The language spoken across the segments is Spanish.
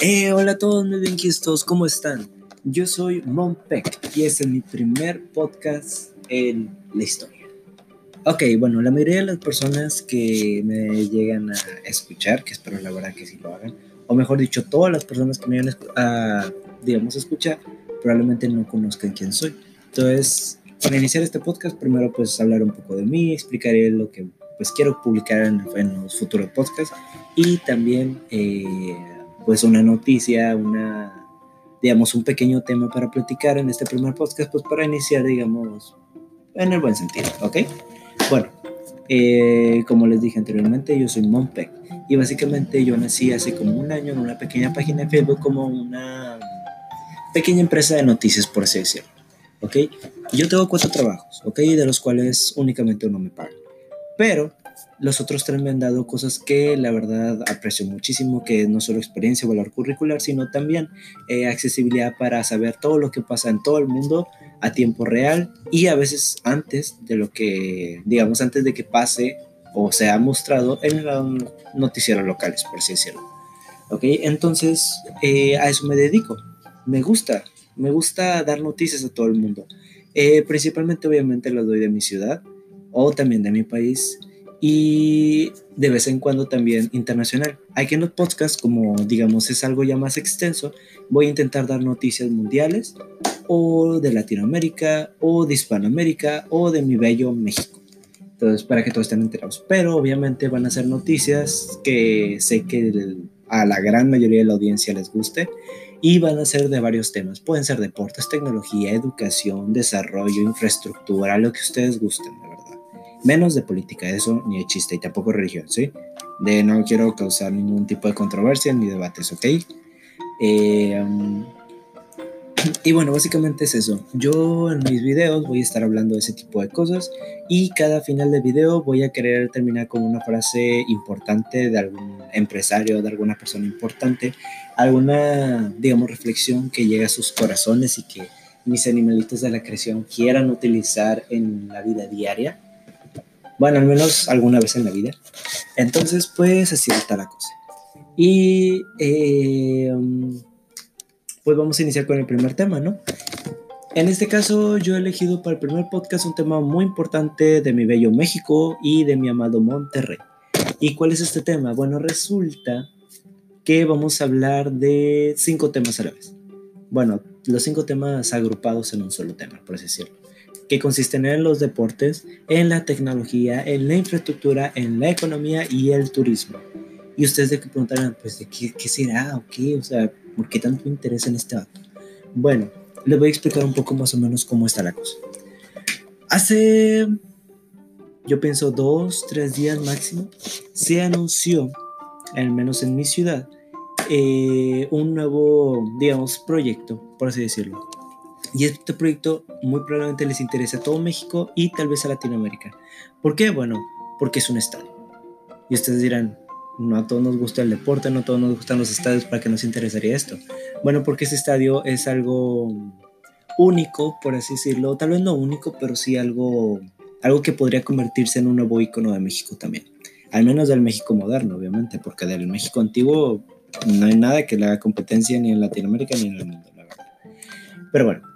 Eh, hola a todos mis benquistos, ¿cómo están? Yo soy Monpec y este es mi primer podcast en la historia. Ok, bueno, la mayoría de las personas que me llegan a escuchar, que espero la verdad que sí lo hagan, o mejor dicho, todas las personas que me llegan a, digamos, a escuchar, probablemente no conozcan quién soy. Entonces, para iniciar este podcast, primero pues hablar un poco de mí, explicaré lo que pues quiero publicar en, los futuros podcasts y también eh, pues una noticia, una, digamos, un pequeño tema para platicar en este primer podcast, pues para iniciar, digamos, en el buen sentido, ¿ok? Bueno, eh, como les dije anteriormente, yo soy Monpec y básicamente yo nací hace como un año en una pequeña página de Facebook como una pequeña empresa de noticias, por así decirlo, ¿ok? Yo tengo cuatro trabajos, ¿ok? De los cuales únicamente uno me paga. Pero los otros tres me han dado cosas que la verdad aprecio muchísimo, que no solo experiencia o valor curricular, sino también eh, accesibilidad para saber todo lo que pasa en todo el mundo a tiempo real y a veces antes de lo que, digamos, antes de que pase o se ha mostrado en los noticieros locales, por así decirlo. ¿Ok? Entonces, eh, a eso me dedico. Me gusta, me gusta dar noticias a todo el mundo. Eh, principalmente, obviamente, lo doy de mi ciudad o también de mi país y de vez en cuando también internacional. Aquí en los podcasts, como digamos es algo ya más extenso, voy a intentar dar noticias mundiales o de Latinoamérica o de Hispanoamérica o de mi bello México. Entonces, para que todos estén enterados. Pero obviamente van a ser noticias que sé que a la gran mayoría de la audiencia les guste y van a ser de varios temas. Pueden ser deportes, tecnología, educación, desarrollo, infraestructura, lo que ustedes gusten. Menos de política, eso ni de chiste y tampoco religión, ¿sí? De no quiero causar ningún tipo de controversia ni debates, ¿ok? Eh, um, y bueno, básicamente es eso. Yo en mis videos voy a estar hablando de ese tipo de cosas y cada final de video voy a querer terminar con una frase importante de algún empresario, de alguna persona importante, alguna, digamos, reflexión que llegue a sus corazones y que mis animalitos de la creación quieran utilizar en la vida diaria bueno, al menos alguna vez en la vida. Entonces, pues así está la cosa. Y eh, pues vamos a iniciar con el primer tema, ¿no? En este caso, yo he elegido para el primer podcast un tema muy importante de mi bello México y de mi amado Monterrey. ¿Y cuál es este tema? Bueno, resulta que vamos a hablar de cinco temas a la vez. Bueno, los cinco temas agrupados en un solo tema, por así decirlo que consisten en los deportes, en la tecnología, en la infraestructura, en la economía y el turismo. Y ustedes de que preguntarán, pues, ¿de qué, qué será o qué? O sea, ¿por qué tanto interés en este acto? Bueno, les voy a explicar un poco más o menos cómo está la cosa. Hace, yo pienso, dos, tres días máximo, se anunció, al menos en mi ciudad, eh, un nuevo, digamos, proyecto, por así decirlo, y este proyecto muy probablemente les interesa a todo México y tal vez a Latinoamérica. ¿Por qué? Bueno, porque es un estadio. Y ustedes dirán, no a todos nos gusta el deporte, no a todos nos gustan los estadios, ¿para qué nos interesaría esto? Bueno, porque este estadio es algo único, por así decirlo, tal vez no único, pero sí algo, algo que podría convertirse en un nuevo icono de México también. Al menos del México moderno, obviamente, porque del México antiguo no hay nada que le haga competencia ni en Latinoamérica ni en el mundo, la verdad. Pero bueno,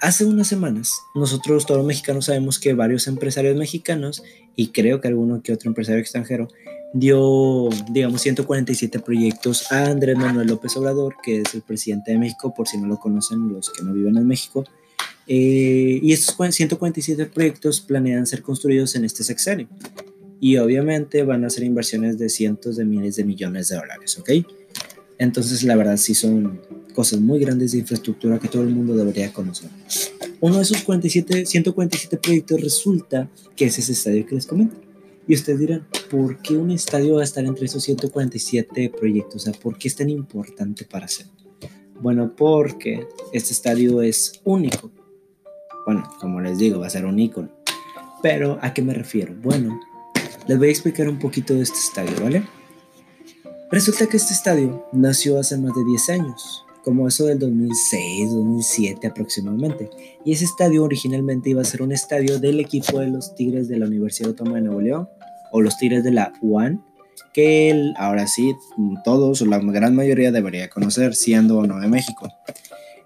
hace unas semanas, nosotros todos los mexicanos sabemos que varios empresarios mexicanos, y creo que alguno que otro empresario extranjero, dio, digamos, 147 proyectos a Andrés Manuel López Obrador, que es el presidente de México, por si no lo conocen los que no viven en México. Eh, y estos 147 proyectos planean ser construidos en este sexenio. Y obviamente van a ser inversiones de cientos de miles de millones de dólares, ¿ok? Entonces, la verdad, sí son cosas muy grandes de infraestructura que todo el mundo debería conocer. Uno de esos 47, 147 proyectos resulta que es ese estadio que les comento. Y ustedes dirán, ¿por qué un estadio va a estar entre esos 147 proyectos? O sea, ¿por qué es tan importante para hacer? Bueno, porque este estadio es único. Bueno, como les digo, va a ser un ícono. Pero, ¿a qué me refiero? Bueno, les voy a explicar un poquito de este estadio, ¿vale? Resulta que este estadio nació hace más de 10 años, como eso del 2006, 2007 aproximadamente. Y ese estadio originalmente iba a ser un estadio del equipo de los Tigres de la Universidad Autónoma de Nuevo León, o los Tigres de la UAN, que ahora sí todos o la gran mayoría debería conocer, siendo o no de México.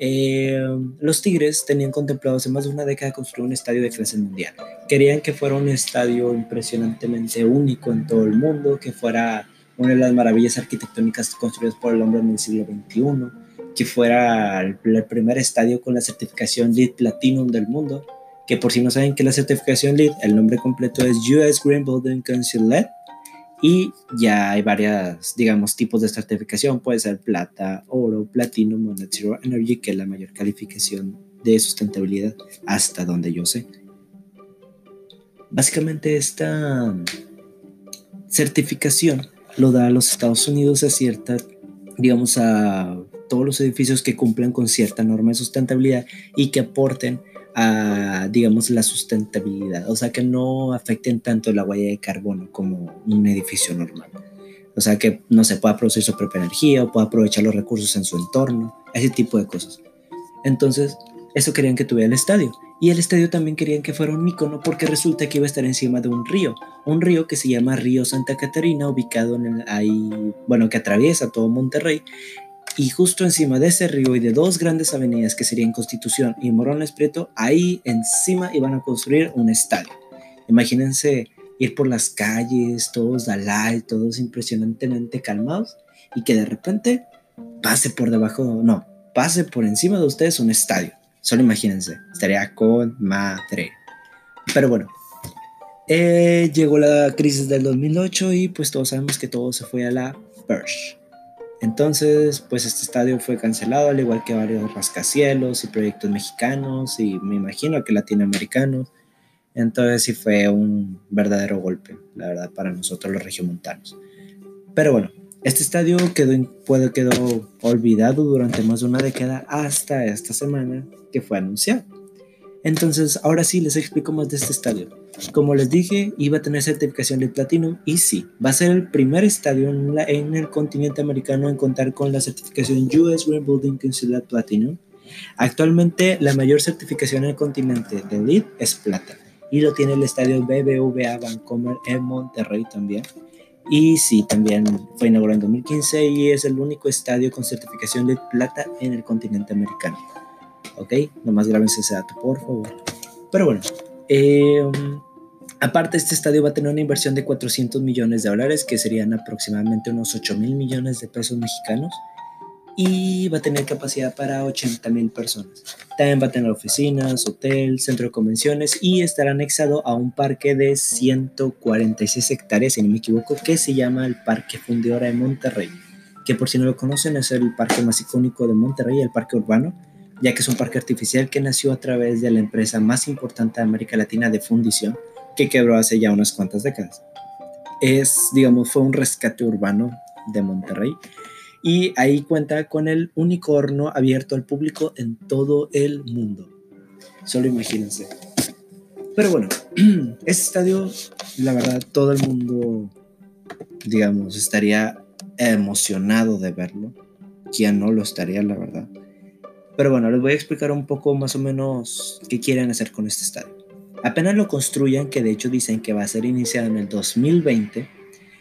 Eh, los Tigres tenían contemplado hace más de una década construir un estadio de clase mundial. Querían que fuera un estadio impresionantemente único en todo el mundo, que fuera una de las maravillas arquitectónicas construidas por el hombre en el siglo XXI, que fuera el, primer estadio con la certificación LEED Platinum del mundo, que por si no saben qué es la certificación LEED, el nombre completo es US Green Building Council LED, y ya hay varias, digamos, tipos de certificación, puede ser plata, oro, platino, o Net Zero Energy, que es la mayor calificación de sustentabilidad hasta donde yo sé. Básicamente esta certificación lo da a los Estados Unidos a cierta, digamos, a todos los edificios que cumplan con cierta norma de sustentabilidad y que aporten a, digamos, la sustentabilidad, o sea, que no afecten tanto la huella de carbono como un edificio normal. O sea, que no se pueda producir su propia energía o pueda aprovechar los recursos en su entorno, ese tipo de cosas. Entonces, eso querían que tuviera el estadio. Y el estadio también querían que fuera un icono porque resulta que iba a estar encima de un río, un río que se llama Río Santa Catarina, ubicado en el, ahí, bueno, que atraviesa todo Monterrey. Y justo encima de ese río y de dos grandes avenidas que serían Constitución y Morones Prieto, ahí encima iban a construir un estadio. Imagínense ir por las calles, todos alay, todos impresionantemente calmados, y que de repente pase por debajo, no, pase por encima de ustedes un estadio. Solo imagínense, estaría con madre. Pero bueno, eh, llegó la crisis del 2008 y pues todos sabemos que todo se fue a la Persh. Entonces, pues este estadio fue cancelado, al igual que varios rascacielos y proyectos mexicanos y me imagino que latinoamericanos. Entonces sí fue un verdadero golpe, la verdad, para nosotros los regiomontanos. Pero bueno, este estadio quedó, quedó olvidado durante más de una década hasta esta semana que fue anunciado. Entonces, ahora sí les explico más de este estadio. Como les dije, iba a tener certificación de Platinum y sí, va a ser el primer estadio en, en el continente americano en contar con la certificación US Green Building Council Platinum. Actualmente, la mayor certificación en el continente de LEED es plata y lo tiene el estadio BBVA Vancomer en Monterrey también. Y sí, también fue inaugurado en 2015 y es el único estadio con certificación de plata en el continente americano. ¿Ok? Nomás grábense ese dato, por favor. Pero bueno, eh, aparte este estadio va a tener una inversión de 400 millones de dólares, que serían aproximadamente unos 8 mil millones de pesos mexicanos y va a tener capacidad para 80 mil personas. También va a tener oficinas, hotel, centro de convenciones y estará anexado a un parque de 146 hectáreas, si no me equivoco, que se llama el Parque Fundidora de Monterrey, que por si no lo conocen es el parque más icónico de Monterrey, el parque urbano, ya que es un parque artificial que nació a través de la empresa más importante de América Latina de fundición, que quebró hace ya unas cuantas décadas. Es, digamos, fue un rescate urbano de Monterrey y ahí cuenta con el único horno abierto al público en todo el mundo. Solo imagínense. Pero bueno, este estadio, la verdad, todo el mundo, digamos, estaría emocionado de verlo. Quien no lo estaría, la verdad. Pero bueno, les voy a explicar un poco más o menos qué quieren hacer con este estadio. Apenas lo construyan, que de hecho dicen que va a ser iniciado en el 2020,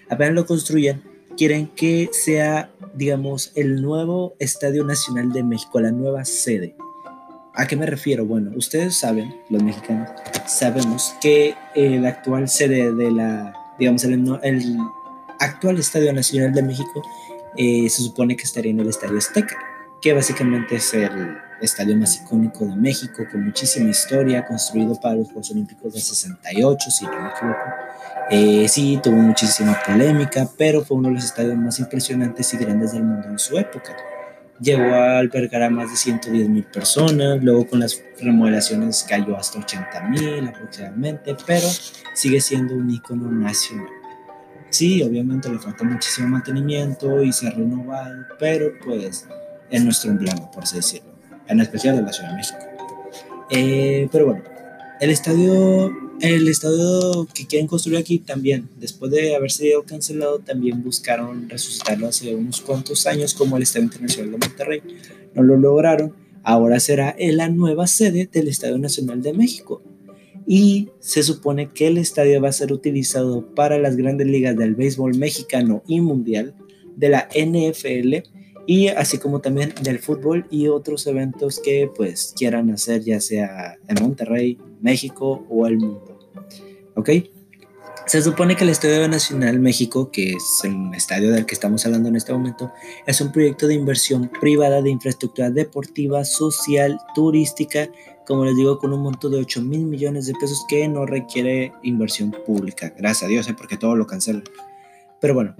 apenas lo construyan, quieren que sea, digamos, el nuevo Estadio Nacional de México, la nueva sede. ¿A qué me refiero? Bueno, ustedes saben, los mexicanos, sabemos que el actual sede de la, digamos, el, actual Estadio Nacional de México eh, se supone que estaría en el Estadio Azteca, que básicamente es el estadio más icónico de México, con muchísima historia, construido para los Juegos Olímpicos de 68, si no me equivoco. Eh, sí, tuvo muchísima polémica, pero fue uno de los estadios más impresionantes y grandes del mundo en su época. Llegó a albergar a más de 110 mil personas, luego con las remodelaciones cayó hasta 80 mil aproximadamente, pero sigue siendo un icono nacional. Sí, obviamente le falta muchísimo mantenimiento y se ha renovado, pero pues es nuestro emblema, por así decirlo, en especial de la Ciudad de México. Eh, pero bueno, el estadio el estado que quieren construir aquí también, después de haber sido cancelado, también buscaron resucitarlo hace unos cuantos años como el Estadio Internacional de Monterrey. No lo lograron. Ahora será la nueva sede del Estadio Nacional de México. y se supone que el estadio va a ser utilizado para las grandes ligas del béisbol mexicano y mundial, de la NFL y así como también del fútbol y otros eventos que pues quieran hacer ya sea en Monterrey, México o el mundo. ¿Ok? Se supone que el Estadio Nacional México, que es el estadio del que estamos hablando en este momento, es un proyecto de inversión privada de infraestructura deportiva, social, turística, como les digo, con un monto de 8 mil millones de pesos que no requiere inversión pública. Gracias a Dios, ¿eh? porque todo lo cancelan. Pero bueno,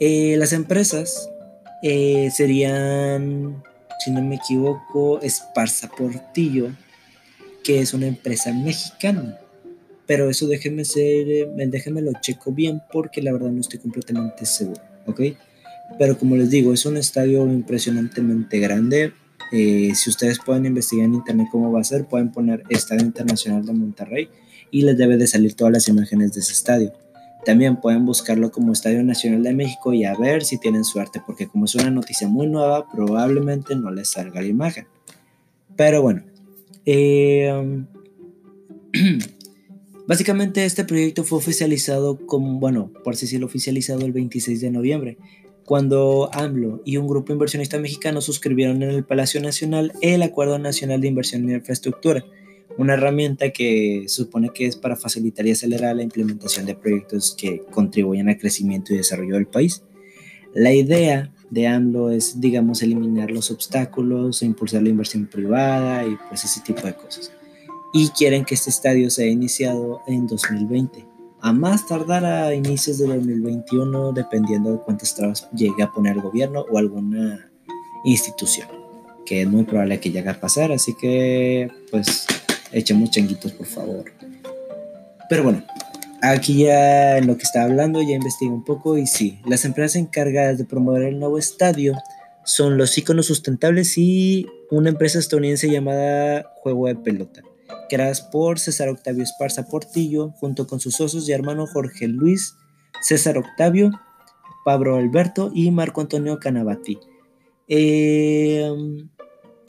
eh, las empresas eh, serían, si no me equivoco, Esparza Portillo, que es una empresa mexicana pero eso déjenme ser, eh, déjenme lo checo bien porque la verdad no estoy completamente seguro, ¿ok? Pero como les digo, es un estadio impresionantemente grande. Eh, si ustedes pueden investigar en internet cómo va a ser, pueden poner Estadio Internacional de Monterrey y les debe de salir todas las imágenes de ese estadio. También pueden buscarlo como Estadio Nacional de México y a ver si tienen suerte, porque como es una noticia muy nueva, probablemente no les salga la imagen. Pero bueno, eh, Básicamente este proyecto fue oficializado como, bueno, por así decirlo, oficializado el 26 de noviembre, cuando AMLO y un grupo inversionista mexicano suscribieron en el Palacio Nacional el Acuerdo Nacional de Inversión en Infraestructura, una herramienta que supone que es para facilitar y acelerar la implementación de proyectos que contribuyen al crecimiento y desarrollo del país. La idea de AMLO es, digamos, eliminar los obstáculos, impulsar la inversión privada y pues ese tipo de cosas y quieren que este estadio sea iniciado en 2020. A más tardar a inicios de 2021, dependiendo de cuántas trabas llegue a poner el gobierno o alguna institución, que es muy probable que llegue a pasar, así que pues echemos changuitos por favor. Pero bueno, aquí ya en lo que estaba hablando ya investigué un poco y sí, las empresas encargadas de promover el nuevo estadio son los iconos sustentables y una empresa estadounidense llamada Juego de Pelota creadas por César Octavio Esparza Portillo, junto con sus socios y hermano Jorge Luis, César Octavio, Pablo Alberto y Marco Antonio Canavati. Em,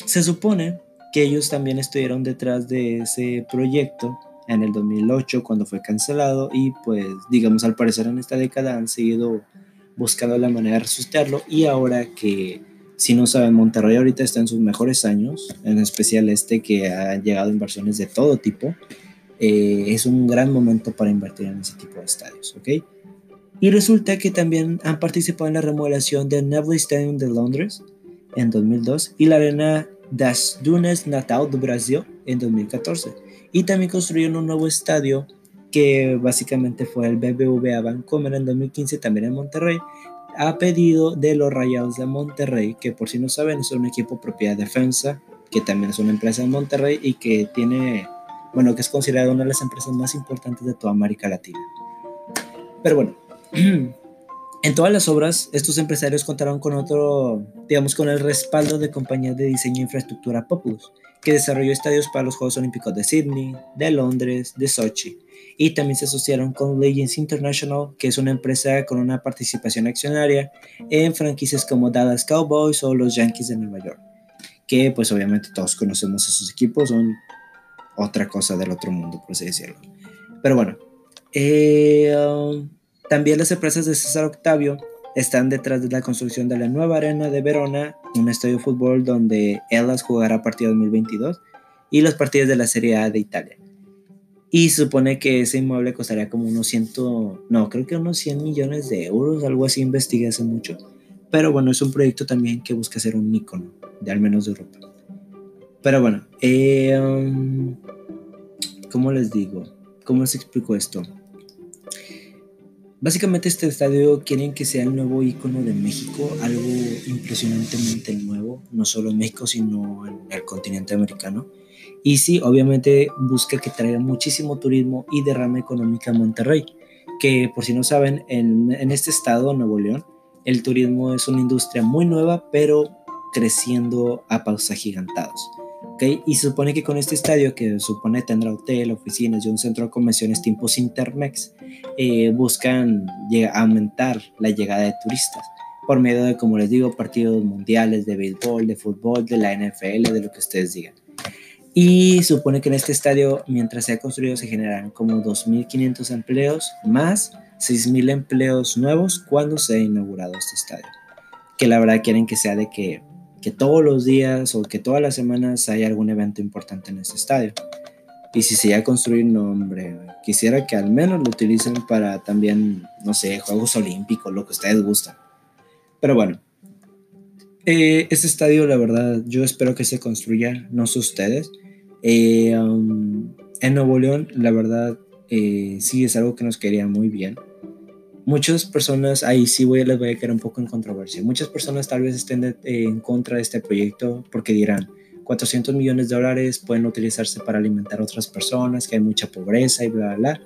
se supone que ellos también estuvieron detrás de ese proyecto en el 2008 cuando fue cancelado y pues digamos al parecer en esta década han seguido buscando la manera de resucitarlo y ahora que si no saben, Monterrey ahorita está en sus mejores años, en especial este que ha llegado inversiones de todo tipo. Eh, es un gran momento para invertir en ese tipo de estadios, ¿ok? Y resulta que también han participado en la remodelación del Neville Stadium de Londres en 2002 y la Arena das Dunas Natal de Brasil en 2014. Y también construyeron un nuevo estadio que básicamente fue el BBVA Vancomer en 2015 también en Monterrey, a pedido de los Rayados de Monterrey, que por si no saben es un equipo propiedad de defensa, que también es una empresa en Monterrey y que tiene, bueno, que es considerada una de las empresas más importantes de toda América Latina. Pero bueno, en todas las obras, estos empresarios contaron con otro, digamos, con el respaldo de compañías de diseño e infraestructura Populus, que desarrolló estadios para los Juegos Olímpicos de Sydney, de Londres, de Sochi y también se asociaron con Legends International, que es una empresa con una participación accionaria en franquicias como Dallas Cowboys o los Yankees de Nueva York, que pues obviamente todos conocemos a sus equipos, son otra cosa del otro mundo, por así decirlo. Pero bueno, eh, um, también las empresas de César Octavio están detrás de la construcción de la nueva arena de Verona, un estadio de fútbol donde Elas jugará a partir de 2022 y los partidos de la Serie A de Italia. Y se supone que ese inmueble costaría como unos 100, no, creo que unos 100 millones de euros, algo así investigué hace mucho. Pero bueno, es un proyecto también que busca ser un icono, de al menos de Europa. Pero bueno, eh, um, ¿cómo les digo? ¿Cómo les explico esto? Básicamente este estadio quieren que sea el nuevo icono de México, algo impresionantemente nuevo, no solo en México, sino en el continente americano. Y sí, obviamente busca que traiga muchísimo turismo y derrama económica a Monterrey, que por si no saben, en, en este estado, Nuevo León, el turismo es una industria muy nueva, pero creciendo a pasos agigantados. ¿Okay? Y se supone que con este estadio, que supone tendrá hotel, oficinas y un centro de convenciones tipo Intermex, eh, buscan aumentar la llegada de turistas por medio de, como les digo, partidos mundiales de béisbol, de fútbol, de la NFL, de lo que ustedes digan. Y supone que en este estadio, mientras sea construido, se generarán como 2.500 empleos más 6.000 empleos nuevos cuando sea inaugurado este estadio. Que la verdad quieren que sea de que, que todos los días o que todas las semanas haya algún evento importante en este estadio. Y si se llega a construir, no, hombre, quisiera que al menos lo utilicen para también, no sé, Juegos Olímpicos, lo que ustedes gustan. Pero bueno, eh, este estadio, la verdad, yo espero que se construya, no sé ustedes. Eh, um, en Nuevo León, la verdad, eh, sí es algo que nos quería muy bien. Muchas personas, ahí sí voy, les voy a quedar un poco en controversia. Muchas personas tal vez estén en contra de este proyecto porque dirán, 400 millones de dólares pueden utilizarse para alimentar a otras personas, que hay mucha pobreza y bla, bla, bla.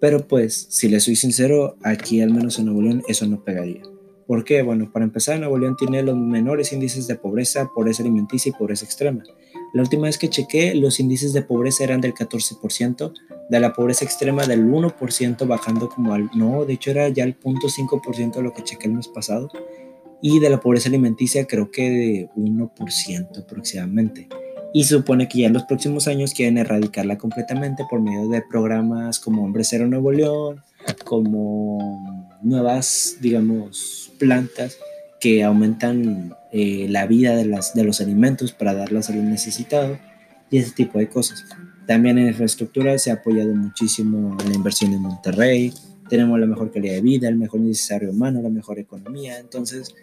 Pero pues, si les soy sincero, aquí al menos en Nuevo León eso no pegaría. ¿Por qué? Bueno, para empezar, Nuevo León tiene los menores índices de pobreza, pobreza alimenticia y pobreza extrema. La última vez que chequé, los índices de pobreza eran del 14%, de la pobreza extrema del 1%, bajando como al... No, de hecho era ya el 0.5% de lo que chequé el mes pasado. Y de la pobreza alimenticia creo que de 1% aproximadamente. Y se supone que ya en los próximos años quieren erradicarla completamente por medio de programas como Hombre Cero Nuevo León, como nuevas, digamos, plantas que aumentan eh, la vida de, los alimentos para darlas a los necesitados y ese tipo de cosas. También en infraestructura se ha apoyado muchísimo la inversión en Monterrey, tenemos la mejor calidad de vida, el mejor necesario humano, la mejor economía, entonces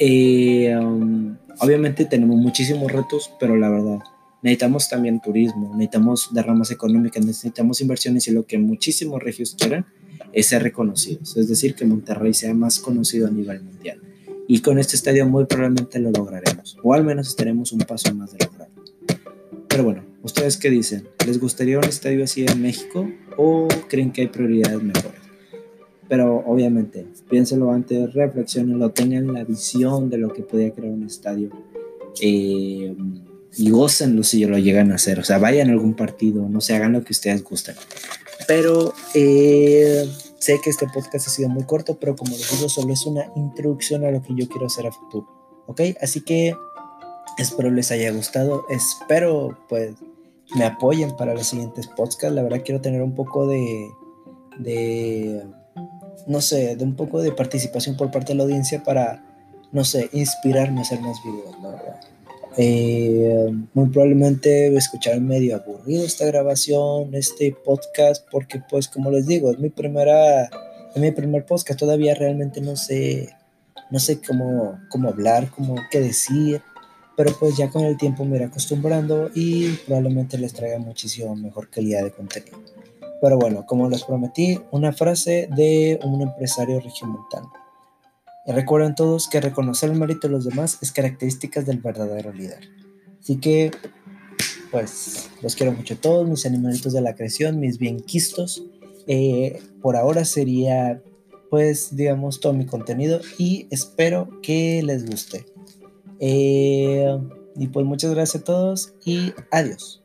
eh, um, obviamente tenemos muchísimos retos, pero la verdad, necesitamos también turismo, necesitamos derramas económicas, necesitamos inversiones y lo que muchísimos regios quieren es ser reconocidos, es decir, que Monterrey sea más conocido a nivel mundial. Y con este estadio muy probablemente lo lograremos, o al menos estaremos un paso más de lograrlo. Pero bueno, ¿ustedes qué dicen? ¿Les gustaría un estadio así en México o creen que hay prioridades mejores? Pero obviamente, piénselo antes, reflexionenlo, tengan la visión de lo que podría crear un estadio. Eh, y gócenlo si lo llegan a hacer. O sea, vayan a algún partido, no se hagan lo que ustedes gusten. Pero eh, sé que este podcast ha sido muy corto, pero como les digo, solo es una introducción a lo que yo quiero hacer a futuro. ¿Ok? Así que espero les haya gustado. Espero, pues, me apoyen para los siguientes podcasts. La verdad, quiero tener un poco de. de no sé, de un poco de participación por parte de la audiencia para, no sé, inspirarme a hacer más videos, la verdad. Eh, muy probablemente escuchar medio aburrido esta grabación, este podcast, porque pues como les digo, es mi primera, es mi primer podcast, todavía realmente no sé, no sé cómo, cómo hablar, cómo qué decir, pero pues ya con el tiempo me iré acostumbrando y probablemente les traiga muchísimo mejor calidad de contenido. Pero bueno, como les prometí, una frase de un empresario regiomontano. Recuerden todos que reconocer el mérito de los demás es características del verdadero líder. Así que, pues, los quiero mucho a todos, mis animalitos de la creación, mis bienquistos. Eh, por ahora sería, pues, digamos, todo mi contenido y espero que les guste. Eh, y pues muchas gracias a todos y adiós.